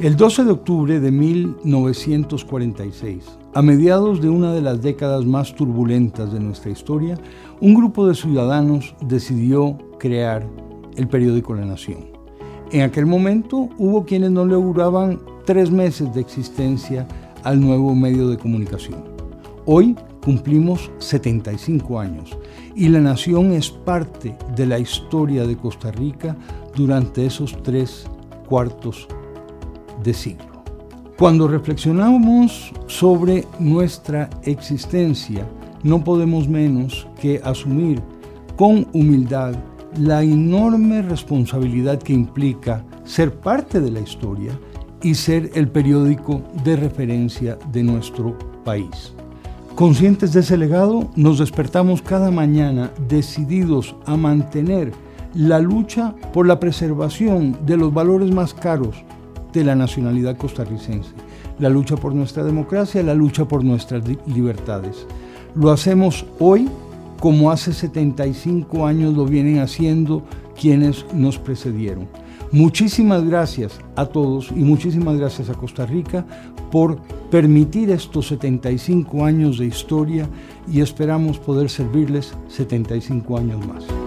El 12 de octubre de 1946, a mediados de una de las décadas más turbulentas de nuestra historia, un grupo de ciudadanos decidió crear el periódico La Nación. En aquel momento hubo quienes no le auguraban tres meses de existencia al nuevo medio de comunicación. Hoy cumplimos 75 años y La Nación es parte de la historia de Costa Rica durante esos tres cuartos de siglo. Cuando reflexionamos sobre nuestra existencia, no podemos menos que asumir con humildad la enorme responsabilidad que implica ser parte de la historia y ser el periódico de referencia de nuestro país. Conscientes de ese legado, nos despertamos cada mañana decididos a mantener la lucha por la preservación de los valores más caros de la nacionalidad costarricense, la lucha por nuestra democracia, la lucha por nuestras libertades. Lo hacemos hoy como hace 75 años lo vienen haciendo quienes nos precedieron. Muchísimas gracias a todos y muchísimas gracias a Costa Rica por permitir estos 75 años de historia y esperamos poder servirles 75 años más.